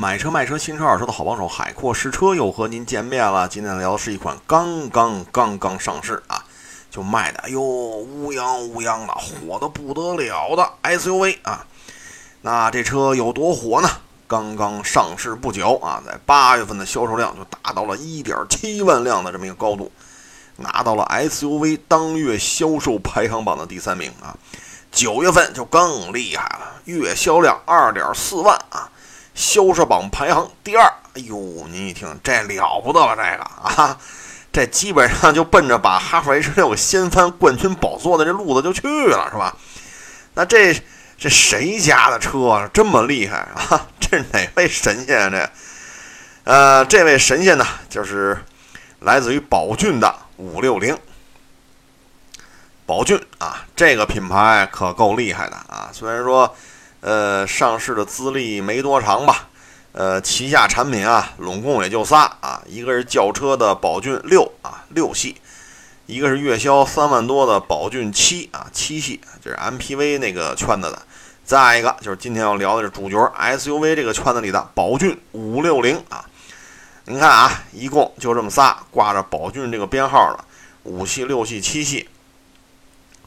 买车卖车新车二手车的好帮手海阔试车又和您见面了。今天聊的是一款刚刚刚刚上市啊，就卖的哎呦乌泱乌泱的，火的不得了的 SUV 啊。那这车有多火呢？刚刚上市不久啊，在八月份的销售量就达到了一点七万辆的这么一个高度，拿到了 SUV 当月销售排行榜的第三名啊。九月份就更厉害了，月销量二点四万啊。销售榜排行第二，哎呦，您一听这了不得了，这个啊，这基本上就奔着把哈弗 H 六掀翻冠军宝座的这路子就去了，是吧？那这这谁家的车啊 这么厉害啊？这哪位神仙啊？这，呃，这位神仙呢，就是来自于宝骏的五六零。宝骏啊，这个品牌可够厉害的啊，虽然说。呃，上市的资历没多长吧？呃，旗下产品啊，拢共也就仨啊，一个是轿车的宝骏六啊，六系；一个是月销三万多的宝骏七啊，七系，这是 MPV 那个圈子的；再一个就是今天要聊的是主角 SUV 这个圈子里的宝骏五六零啊。您看啊，一共就这么仨挂着宝骏这个编号的五系、六系、七系，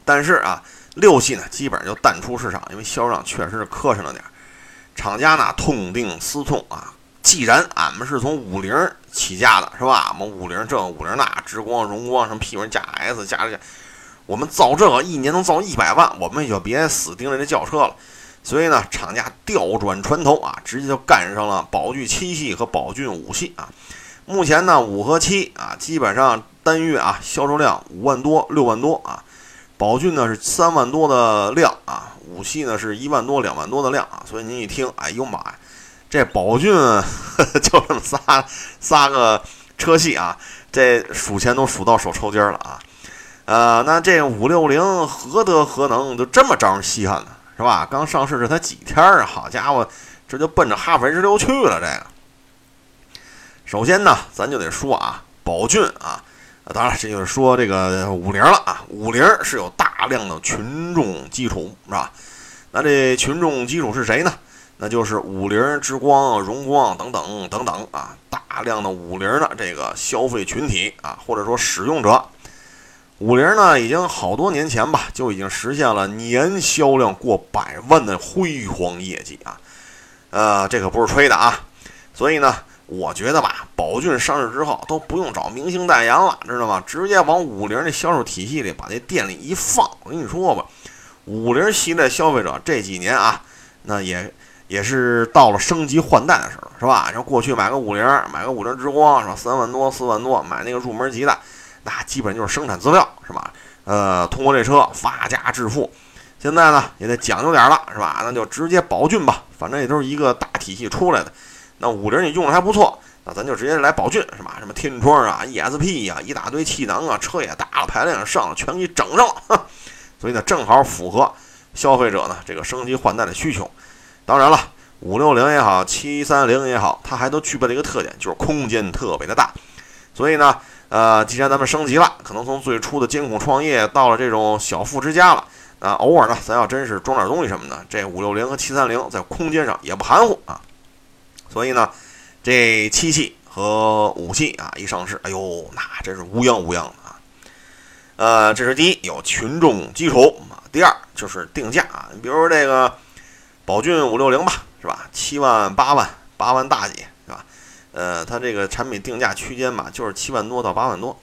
但是啊。六系呢，基本上就淡出市场，因为销量确实是磕碜了点儿。厂家呢痛定思痛啊，既然俺们是从五菱起家的，是吧？我们五菱这五菱那，之光、荣光什么 P 加 S 加这，我们造这个一年能造一百万，我们也就别死盯着这轿车了。所以呢，厂家调转船头啊，直接就干上了宝骏七系和宝骏五系啊。目前呢，五和七啊，基本上单月啊销售量五万多、六万多啊。宝骏呢是三万多的量啊，五系呢是一万多、两万多的量啊，所以您一听，哎呦妈呀，这宝骏就这么仨仨个车系啊，这数钱都数到手抽筋了啊，呃，那这五六零何德何能就这么招人稀罕呢？是吧？刚上市这才几天啊，好家伙，这就奔着哈弗 H 六去了。这个，首先呢，咱就得说啊，宝骏啊。啊，当然，这就是说这个五菱了啊。五菱是有大量的群众基础，是吧？那这群众基础是谁呢？那就是五菱之光、荣光等等等等啊，大量的五菱的这个消费群体啊，或者说使用者。五菱呢，已经好多年前吧，就已经实现了年销量过百万的辉煌业绩啊。呃，这可不是吹的啊。所以呢。我觉得吧，宝骏上市之后都不用找明星代言了，知道吗？直接往五菱的销售体系里把这店里一放。我跟你说吧，五菱系列消费者这几年啊，那也也是到了升级换代的时候，是吧？像过去买个五菱，买个五菱之光，是吧？三万多、四万多买那个入门级的，那基本就是生产资料，是吧？呃，通过这车发家致富。现在呢，也得讲究点了，是吧？那就直接宝骏吧，反正也都是一个大体系出来的。那五菱你用的还不错，那咱就直接来宝骏是吧？什么天窗啊、ESP 呀，一大堆气囊啊，车也大了，排量也上了，全给你整上了。所以呢，正好符合消费者呢这个升级换代的需求。当然了，五六零也好，七三零也好，它还都具备了一个特点，就是空间特别的大。所以呢，呃，既然咱们升级了，可能从最初的监控创业到了这种小富之家了，啊，偶尔呢，咱要真是装点东西什么的，这五六零和七三零在空间上也不含糊啊。所以呢，这七系和五系啊一上市，哎呦，那真是乌泱乌泱的啊。呃，这是第一，有群众基础。第二就是定价啊，你比如这个宝骏五六零吧，是吧？七万、八万、八万大几，是吧？呃，它这个产品定价区间吧，就是七万多到八万多。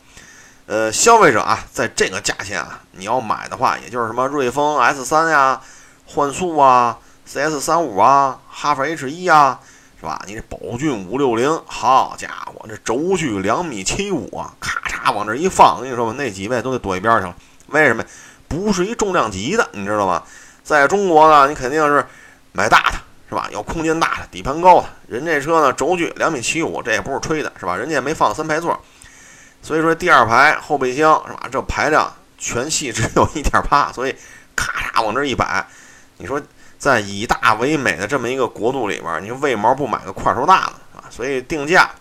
呃，消费者啊，在这个价钱啊，你要买的话，也就是什么瑞风 S 三呀、幻速啊、CS 三五啊、哈弗 H 一啊。是吧？你这宝骏五六零，好家伙，这轴距两米七五啊，咔嚓往这一放，我跟你说吧，那几位都得躲一边去了。为什么？不是一重量级的，你知道吗？在中国呢，你肯定是买大的，是吧？要空间大的，底盘高的。人这车呢，轴距两米七五，这也不是吹的，是吧？人家也没放三排座，所以说第二排后备箱是吧？这排量全系只有一点八，所以咔嚓往这一摆，你说。在以大为美的这么一个国度里边，你为毛不买个块头大的啊？所以定价、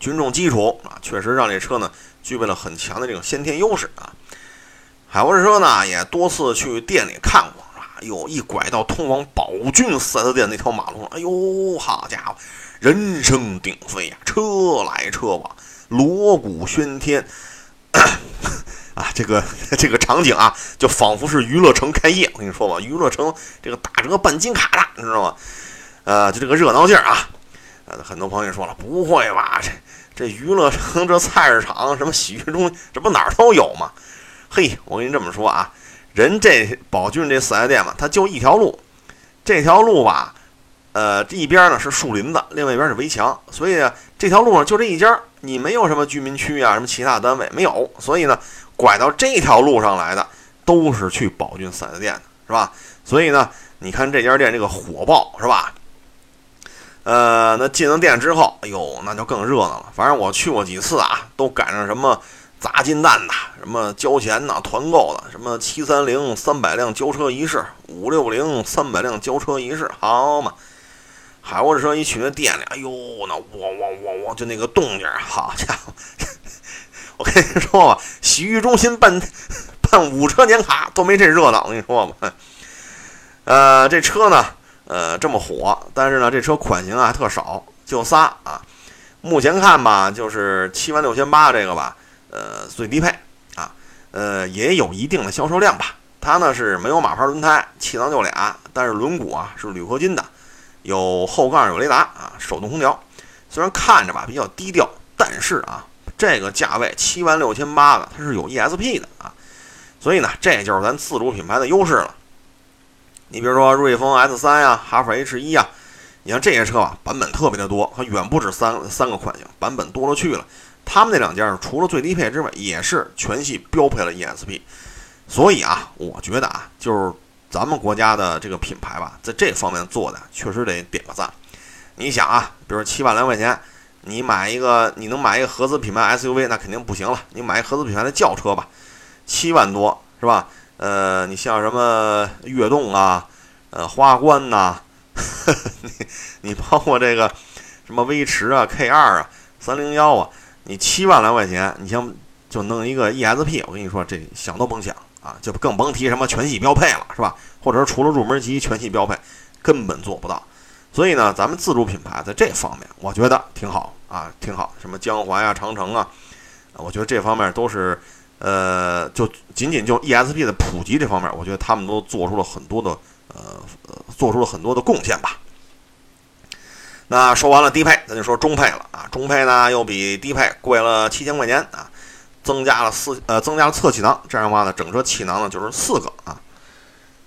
群众基础啊，确实让这车呢具备了很强的这种先天优势啊。海沃士车呢也多次去店里看过，是吧？哟，一拐到通往宝骏四 S 店那条马路上，哎呦，好家伙，人声鼎沸呀，车来车往，锣鼓喧天，啊，这个这个场景啊，就仿佛是娱乐城开业。我跟你说吧，娱乐城这个打折办金卡的，你知道吗？呃，就这个热闹劲儿啊，呃，很多朋友说了，不会吧？这这娱乐城这菜市场什么洗浴中心，这不哪儿都有吗？嘿，我跟你这么说啊。人这宝骏这四 S 店嘛，它就一条路，这条路吧，呃，一边呢是树林子，另外一边是围墙，所以这条路上就这一家，你没有什么居民区啊，什么其他单位没有，所以呢，拐到这条路上来的都是去宝骏四 S 店的，是吧？所以呢，你看这家店这个火爆，是吧？呃，那进了店之后，哎呦，那就更热闹了。反正我去过几次啊，都赶上什么。砸金蛋的，什么交钱呐，团购的，什么七三零三百辆交车仪式，五六零三百辆交车仪式，好嘛！海沃车一去那店里，哎呦，那汪汪汪汪，就那个动静，好家伙！我跟你说吧，洗浴中心办办五车年卡都没这热闹，我跟你说吧。呃，这车呢，呃，这么火，但是呢，这车款型啊特少，就仨啊。目前看吧，就是七万六千八这个吧。呃，最低配啊，呃，也有一定的销售量吧。它呢是没有马牌轮胎，气囊就俩，但是轮毂啊是铝合金的，有后杠有雷达啊，手动空调。虽然看着吧比较低调，但是啊，这个价位七万六千八的，它是有 ESP 的啊，所以呢，这就是咱自主品牌的优势了。你比如说瑞风 S 三呀，哈弗 H 一呀，你像这些车啊，版本特别的多，它远不止三三个款型，版本多了去了。他们那两家除了最低配之外，也是全系标配了 ESP，所以啊，我觉得啊，就是咱们国家的这个品牌吧，在这方面做的确实得点个赞。你想啊，比如七万来块钱，你买一个，你能买一个合资品牌 SUV，那肯定不行了。你买一合资品牌的轿车吧，七万多是吧？呃，你像什么悦动啊，呃，花冠呐，你你包括这个什么威驰啊、K 二啊、三零幺啊。你七万来块钱，你像就弄一个 ESP，我跟你说，这想都甭想啊，就更甭提什么全系标配了，是吧？或者说除了入门级全系标配，根本做不到。所以呢，咱们自主品牌在这方面，我觉得挺好啊，挺好。什么江淮啊、长城啊，我觉得这方面都是，呃，就仅仅就 ESP 的普及这方面，我觉得他们都做出了很多的，呃，做出了很多的贡献吧。那说完了低配，咱就说中配了啊。中配呢又比低配贵了七千块钱啊，增加了四呃增加了侧气囊，这样的话呢，整车气囊呢就是四个啊。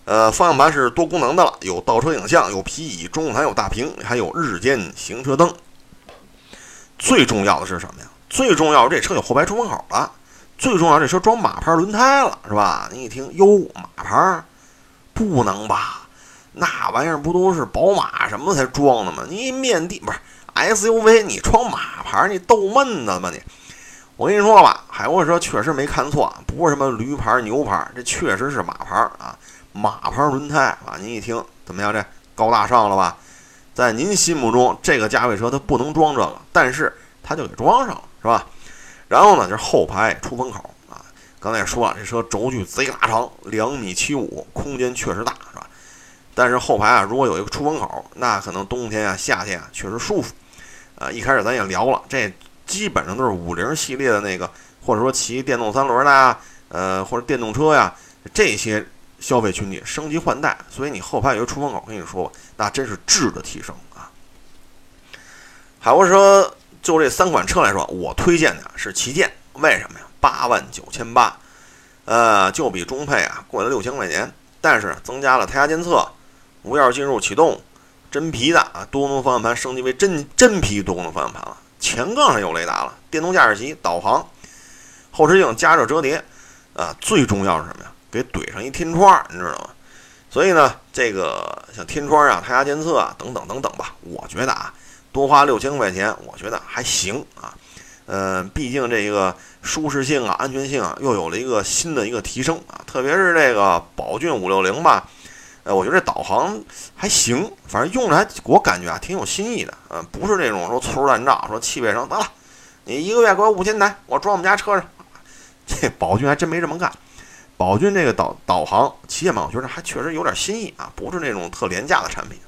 呃，方向盘是多功能的了，有倒车影像，有皮椅，中控台有大屏，还有日间行车灯。最重要的是什么呀？最重要这车有后排出风口了。最重要这车装马牌轮胎了，是吧？你一听哟，马牌不能吧？那玩意儿不都是宝马什么才装的吗？你面的不是 SUV，你装马牌，你逗闷子吗你？我跟你说吧，海沃车确实没看错，不是什么驴牌牛牌，这确实是马牌啊，马牌轮胎啊。您一听怎么样？这高大上了吧？在您心目中，这个价位车它不能装这个，但是它就给装上了，是吧？然后呢，就是后排出风口啊。刚才也说了，这车轴距贼拉长，两米七五，空间确实大，是吧？但是后排啊，如果有一个出风口，那可能冬天啊、夏天啊确实舒服。呃，一开始咱也聊了，这基本上都是五菱系列的那个，或者说骑电动三轮的，呃，或者电动车呀，这些消费群体升级换代，所以你后排有一个出风口，跟你说吧，那真是质的提升啊。海沃车就这三款车来说，我推荐的是旗舰，为什么呀？八万九千八，呃，就比中配啊贵了六千块钱，但是增加了胎压监测。无钥匙进入启动，真皮的啊，多功能方向盘升级为真真皮多功能方向盘了。前杠上有雷达了，电动驾驶席、导航，后视镜加热折叠，啊，最重要是什么呀？给怼上一天窗，你知道吗？所以呢，这个像天窗啊、胎压监测啊等等等等吧，我觉得啊，多花六千块钱，我觉得还行啊。呃，毕竟这个舒适性啊、安全性啊，又有了一个新的一个提升啊，特别是这个宝骏五六零吧。呃，我觉得这导航还行，反正用着还我感觉啊挺有新意的，嗯，不是那种说粗制滥造，说汽配城得了，你一个月给我五千台，我装我们家车上，这宝骏还真没这么干。宝骏这个导导航旗舰版，我觉得还确实有点新意啊，不是那种特廉价的产品。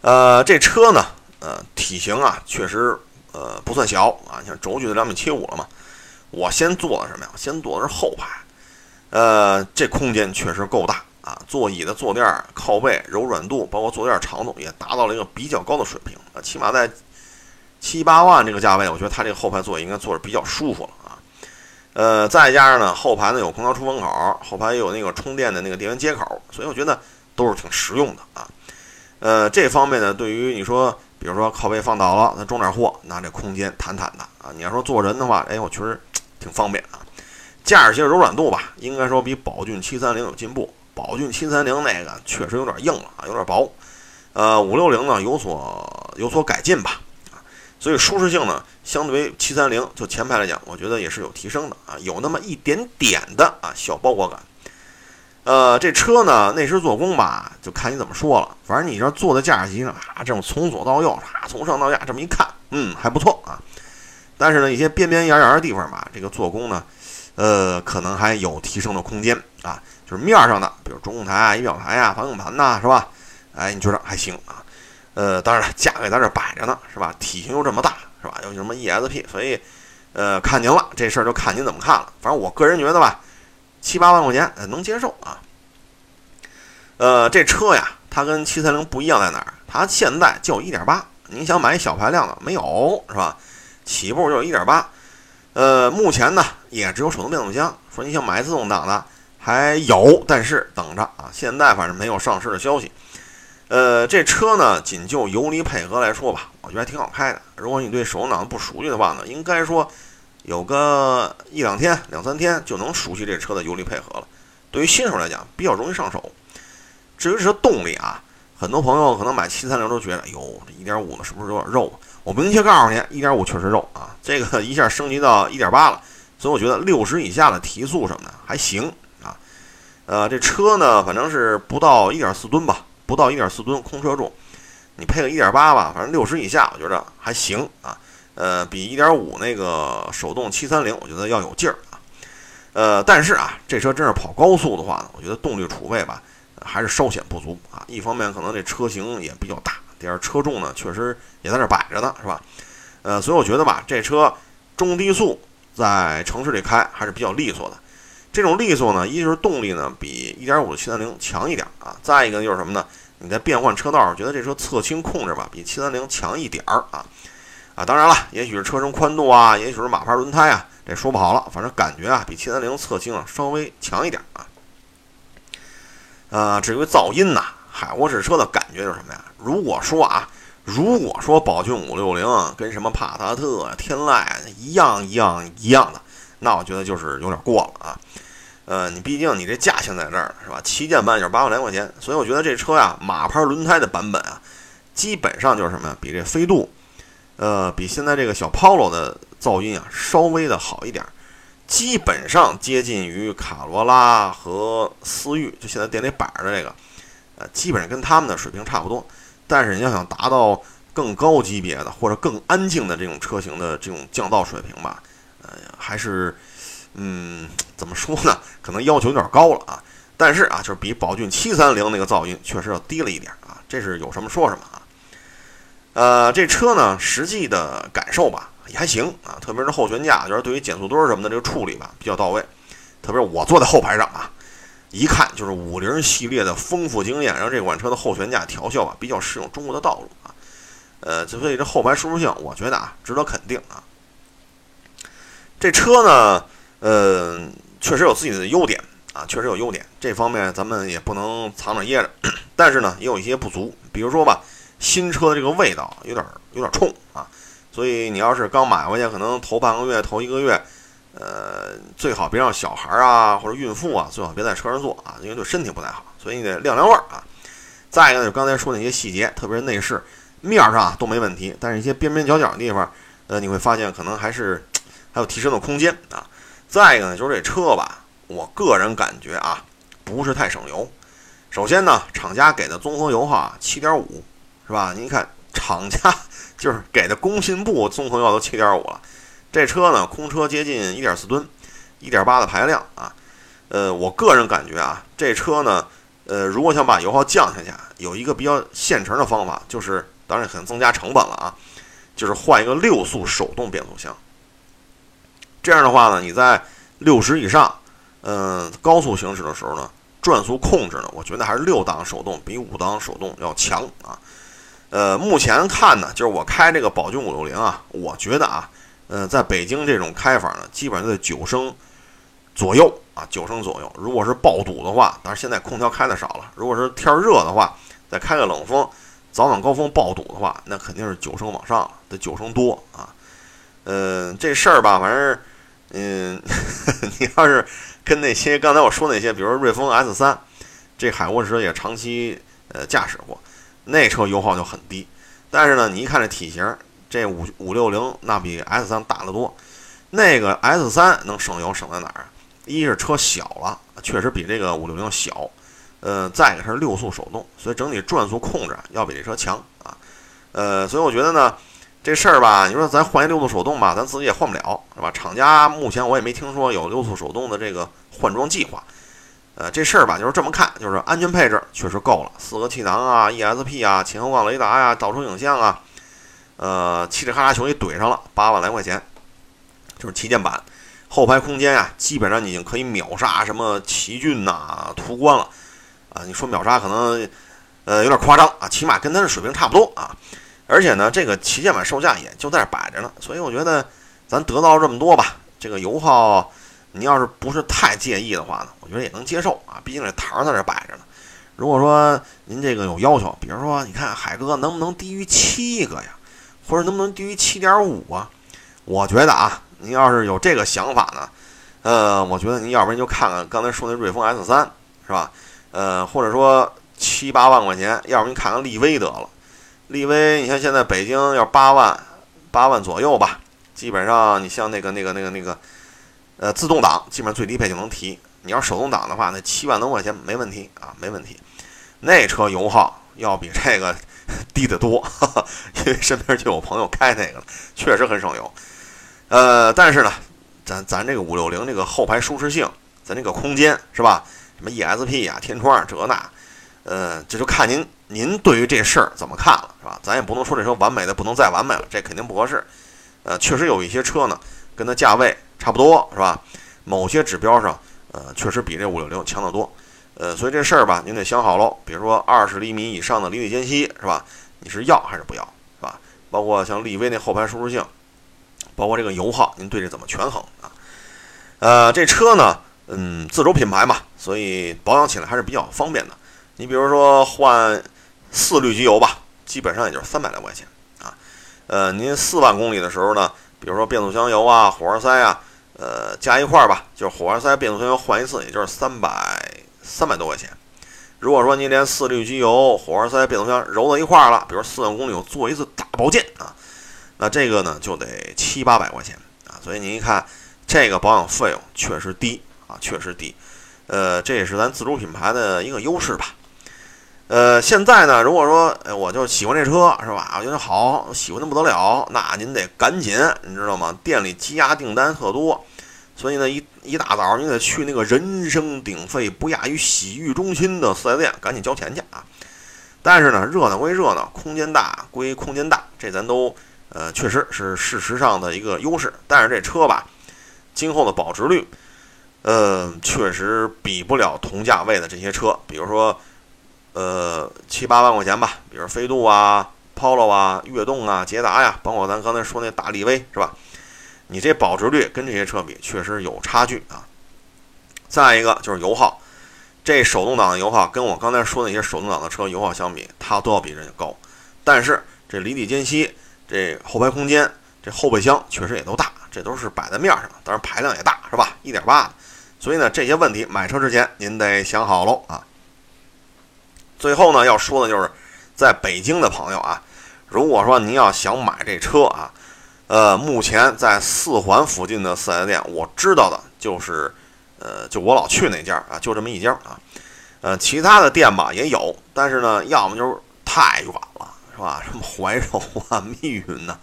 呃，这车呢，呃，体型啊，确实呃不算小啊，你看轴距都两米七五了嘛。我先坐的什么呀？先坐的是后排，呃，这空间确实够大啊，座椅的坐垫、靠背柔软度，包括坐垫长度也达到了一个比较高的水平啊，起码在七八万这个价位，我觉得它这个后排座椅应该坐着比较舒服了。呃，再加上呢，后排呢有空调出风口，后排也有那个充电的那个电源接口，所以我觉得都是挺实用的啊。呃，这方面呢，对于你说，比如说靠背放倒了，那装点货，那这空间坦坦的啊。你要说坐人的话，哎，我确实挺方便啊。驾驶性柔软度吧，应该说比宝骏七三零有进步。宝骏七三零那个确实有点硬了啊，有点薄。呃，五六零呢有所有所改进吧，所以舒适性呢，相对于七三零就前排来讲，我觉得也是有提升的啊，有那么一点点的啊小包裹感。呃，这车呢，内饰做工吧，就看你怎么说了。反正你这坐在驾驶席上啊，这种从左到右啊，从上到下这么一看，嗯，还不错啊。但是呢，一些边边沿沿的地方吧，这个做工呢，呃，可能还有提升的空间啊。就是面上的，比如中控台啊、仪表台啊、方向盘呐，是吧？哎，你觉得还行啊？呃，当然了，价位在这摆着呢，是吧？体型又这么大，是吧？又什么 ESP，所以，呃，看您了，这事儿就看您怎么看了。反正我个人觉得吧。七八万块钱，能接受啊。呃，这车呀，它跟七三零不一样在哪儿？它现在就一点八，你想买小排量的没有是吧？起步就一点八。呃，目前呢也只有手动变速箱。说你想买自动挡的还有，但是等着啊，现在反正没有上市的消息。呃，这车呢，仅就油离配合来说吧，我觉得还挺好开的。如果你对手动挡不熟悉的话呢，应该说。有个一两天、两三天就能熟悉这车的油离配合了。对于新手来讲，比较容易上手。至于这动力啊，很多朋友可能买七三零都觉得，哟，这一点五的是不是有点肉？我明确告诉你，一点五确实肉啊。这个一下升级到一点八了，所以我觉得六十以下的提速什么的还行啊。呃，这车呢，反正是不到一点四吨吧，不到一点四吨空车重。你配个一点八吧，反正六十以下，我觉着还行啊。呃，比一点五那个手动七三零，我觉得要有劲儿啊。呃，但是啊，这车真是跑高速的话呢，我觉得动力储备吧，还是稍显不足啊。一方面可能这车型也比较大，第二车重呢确实也在这摆着呢，是吧？呃，所以我觉得吧，这车中低速在城市里开还是比较利索的。这种利索呢，一就是动力呢比一点五的七三零强一点啊，再一个就是什么呢？你在变换车道，觉得这车侧倾控制吧比七三零强一点儿啊。啊，当然了，也许是车身宽度啊，也许是马牌轮胎啊，这说不好了。反正感觉啊，比七三零侧倾啊稍微强一点啊。呃，至于噪音呐，海沃士车的感觉就是什么呀？如果说啊，如果说宝骏五六零跟什么帕萨特、天籁一样一样一样的，那我觉得就是有点过了啊。呃，你毕竟你这价钱在这儿是吧？旗舰版就是八万来块钱，所以我觉得这车呀，马牌轮胎的版本啊，基本上就是什么呀？比这飞度。呃，比现在这个小 Polo 的噪音啊稍微的好一点，基本上接近于卡罗拉和思域，就现在店里摆着这个，呃，基本上跟他们的水平差不多。但是你要想达到更高级别的或者更安静的这种车型的这种降噪水平吧，呃，还是，嗯，怎么说呢？可能要求有点高了啊。但是啊，就是比宝骏七三零那个噪音确实要低了一点啊。这是有什么说什么啊。呃，这车呢，实际的感受吧也还行啊，特别是后悬架，就是对于减速墩什么的这个处理吧比较到位。特别是我坐在后排上啊，一看就是五菱系列的丰富经验，然后这款车的后悬架调校啊比较适用中国的道路啊。呃，所以这后排舒适性，我觉得啊值得肯定啊。这车呢，呃，确实有自己的优点啊，确实有优点，这方面咱们也不能藏着掖着。但是呢，也有一些不足，比如说吧。新车的这个味道有点有点冲啊，所以你要是刚买回去，可能头半个月、头一个月，呃，最好别让小孩啊或者孕妇啊，最好别在车上坐啊，因为对身体不太好。所以你得晾晾味儿啊。再一个呢就刚才说那些细节，特别是内饰面上都没问题，但是一些边边角角的地方，呃，你会发现可能还是 还有提升的空间啊。再一个呢，就是这车吧，我个人感觉啊，不是太省油。首先呢，厂家给的综合油耗啊，七点五。是吧？您看厂家 就是给的工信部综合油耗都七点五了，这车呢空车接近一点四吨，一点八的排量啊。呃，我个人感觉啊，这车呢，呃，如果想把油耗降下去，有一个比较现成的方法，就是当然很增加成本了啊，就是换一个六速手动变速箱。这样的话呢，你在六十以上，嗯，高速行驶的时候呢，转速控制呢，我觉得还是六档手动比五档手动要强啊。呃，目前看呢，就是我开这个宝骏五六零啊，我觉得啊，呃，在北京这种开法呢，基本上在九升左右啊，九升左右。如果是爆堵的话，当然现在空调开的少了。如果是天热的话，再开个冷风，早晚高峰爆堵的话，那肯定是九升往上，得九升多啊。嗯，这事儿吧，反正，嗯，你要是跟那些刚才我说那些，比如说瑞风 S 三，这海沃车也长期呃驾驶过。那车油耗就很低，但是呢，你一看这体型，这五五六零那比 S 三大得多。那个 S 三能省油省在哪儿？一是车小了，确实比这个五六零小。呃，再一个它是六速手动，所以整体转速控制要比这车强啊。呃，所以我觉得呢，这事儿吧，你说咱换一六速手动吧，咱自己也换不了，是吧？厂家目前我也没听说有六速手动的这个换装计划。呃，这事儿吧，就是这么看，就是安全配置确实够了，四个气囊啊，ESP 啊，前后杠雷达呀，倒车影像啊，呃，嘁哩喀喳球也怼上了，八万来块钱，就是旗舰版。后排空间啊，基本上已经可以秒杀什么奇骏呐、途观了啊。你说秒杀可能呃有点夸张啊，起码跟它的水平差不多啊。而且呢，这个旗舰版售价也就在这摆着呢，所以我觉得咱得到这么多吧，这个油耗。你要是不是太介意的话呢，我觉得也能接受啊，毕竟这台儿在这摆着呢。如果说您这个有要求，比如说你看海哥能不能低于七个呀，或者能不能低于七点五啊？我觉得啊，您要是有这个想法呢，呃，我觉得您要不然就看看刚才说那瑞风 S 三，是吧？呃，或者说七八万块钱，要不您看看力威得了。力威，你像现在北京要八万，八万左右吧，基本上你像那个那个那个那个。呃，自动挡基本上最低配就能提。你要手动挡的话，那七万多块钱没问题啊，没问题。那车油耗要比这个 低得多，因为身边就有朋友开那个了，确实很省油。呃，但是呢，咱咱这个五六零这个后排舒适性，咱这个空间是吧？什么 ESP 啊、天窗啊这那，呃，这就看您您对于这事儿怎么看了是吧？咱也不能说这车完美的不能再完美了，这肯定不合适。呃，确实有一些车呢，跟它价位。差不多是吧？某些指标上，呃，确实比这五六零强得多，呃，所以这事儿吧，您得想好喽。比如说二十厘米以上的离地间隙是吧？你是要还是不要是吧？包括像力威那后排舒适性，包括这个油耗，您对这怎么权衡啊？呃，这车呢，嗯，自主品牌嘛，所以保养起来还是比较方便的。你比如说换四滤机油吧，基本上也就是三百来块钱啊。呃，您四万公里的时候呢，比如说变速箱油啊、火花塞啊。呃，加一块儿吧，就是火花塞、变速箱油换一次，也就是三百三百多块钱。如果说您连四滤机油、火花塞、变速箱揉到一块儿了，比如四万公里我做一次大保健啊，那这个呢就得七八百块钱啊。所以您一看，这个保养费用确实低啊，确实低。呃，这也是咱自主品牌的一个优势吧。呃，现在呢，如果说我就喜欢这车是吧？我觉得好，喜欢的不得了，那您得赶紧，你知道吗？店里积压订单特多，所以呢，一一大早你得去那个人声鼎沸、不亚于洗浴中心的四 S 店，赶紧交钱去啊！但是呢，热闹归热闹，空间大归空间大，这咱都呃确实是事实上的一个优势。但是这车吧，今后的保值率，呃，确实比不了同价位的这些车，比如说。呃，七八万块钱吧，比如飞度啊、Polo 啊、悦动啊、捷达呀，包括咱刚才说那大力威，是吧？你这保值率跟这些车比，确实有差距啊。再一个就是油耗，这手动挡的油耗跟我刚才说那些手动挡的车油耗相比，它都要比人家高。但是这离地间隙、这后排空间、这后备箱确实也都大，这都是摆在面上，当然排量也大，是吧？一点八。所以呢，这些问题买车之前您得想好喽啊。最后呢，要说的就是，在北京的朋友啊，如果说您要想买这车啊，呃，目前在四环附近的四 S 店，我知道的就是，呃，就我老去那家啊，就这么一家啊，呃，其他的店吧也有，但是呢，要么就是太远了，是吧？什么怀柔啊、密云呐，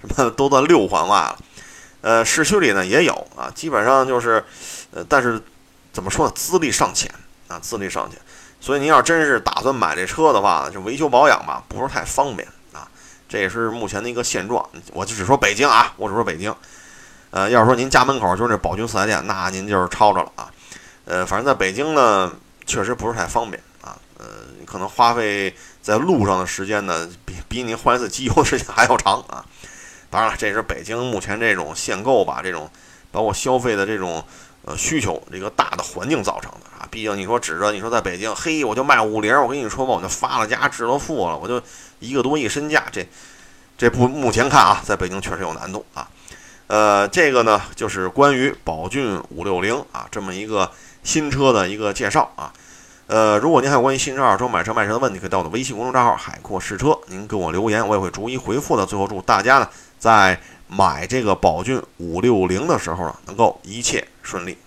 什么都在六环外了，呃，市区里呢也有啊，基本上就是，呃，但是怎么说呢，资历尚浅啊，资历尚浅。所以您要真是打算买这车的话，就维修保养吧，不是太方便啊。这也是目前的一个现状。我就只说北京啊，我只说北京。呃，要是说您家门口就是这宝骏四 S 店，那您就是抄着了啊。呃，反正在北京呢，确实不是太方便啊。呃，可能花费在路上的时间呢，比比您换一次机油的时间还要长啊。当然了，这是北京目前这种限购吧，这种包括消费的这种呃需求，这个大的环境造成的啊。毕竟你说指着你说在北京，嘿，我就卖五菱，我跟你说吧，我就发了家致了富了，我就一个多亿身价，这这不目前看啊，在北京确实有难度啊。呃，这个呢就是关于宝骏五六零啊这么一个新车的一个介绍啊。呃，如果您还有关于新车、二手车买车卖车的问题，可以到我的微信公众账号“海阔试车”，您给我留言，我也会逐一回复的。最后祝大家呢在买这个宝骏五六零的时候呢，能够一切顺利。